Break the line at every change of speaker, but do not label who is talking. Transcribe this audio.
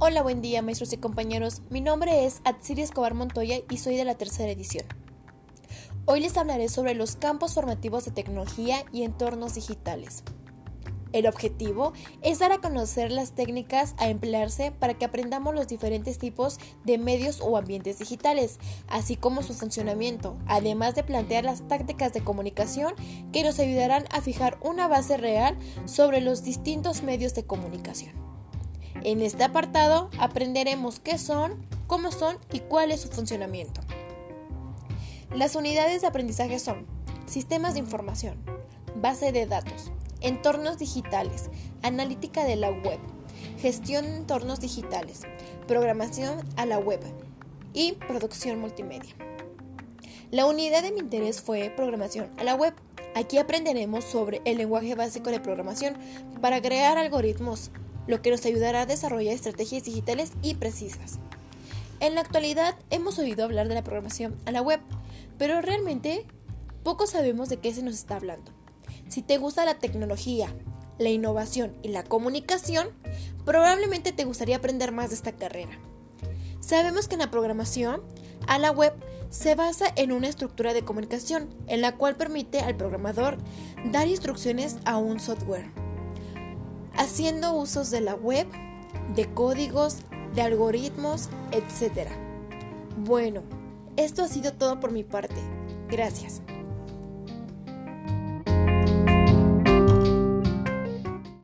Hola, buen día maestros y compañeros. Mi nombre es Atsiri Escobar Montoya y soy de la tercera edición. Hoy les hablaré sobre los campos formativos de tecnología y entornos digitales. El objetivo es dar a conocer las técnicas a emplearse para que aprendamos los diferentes tipos de medios o ambientes digitales, así como su funcionamiento, además de plantear las tácticas de comunicación que nos ayudarán a fijar una base real sobre los distintos medios de comunicación. En este apartado aprenderemos qué son, cómo son y cuál es su funcionamiento. Las unidades de aprendizaje son sistemas de información, base de datos, entornos digitales, analítica de la web, gestión de entornos digitales, programación a la web y producción multimedia. La unidad de mi interés fue programación a la web. Aquí aprenderemos sobre el lenguaje básico de programación para crear algoritmos, lo que nos ayudará a desarrollar estrategias digitales y precisas. En la actualidad hemos oído hablar de la programación a la web, pero realmente poco sabemos de qué se nos está hablando. Si te gusta la tecnología, la innovación y la comunicación, probablemente te gustaría aprender más de esta carrera. Sabemos que en la programación, a la web se basa en una estructura de comunicación en la cual permite al programador dar instrucciones a un software, haciendo usos de la web, de códigos, de algoritmos, etc. Bueno, esto ha sido todo por mi parte. Gracias.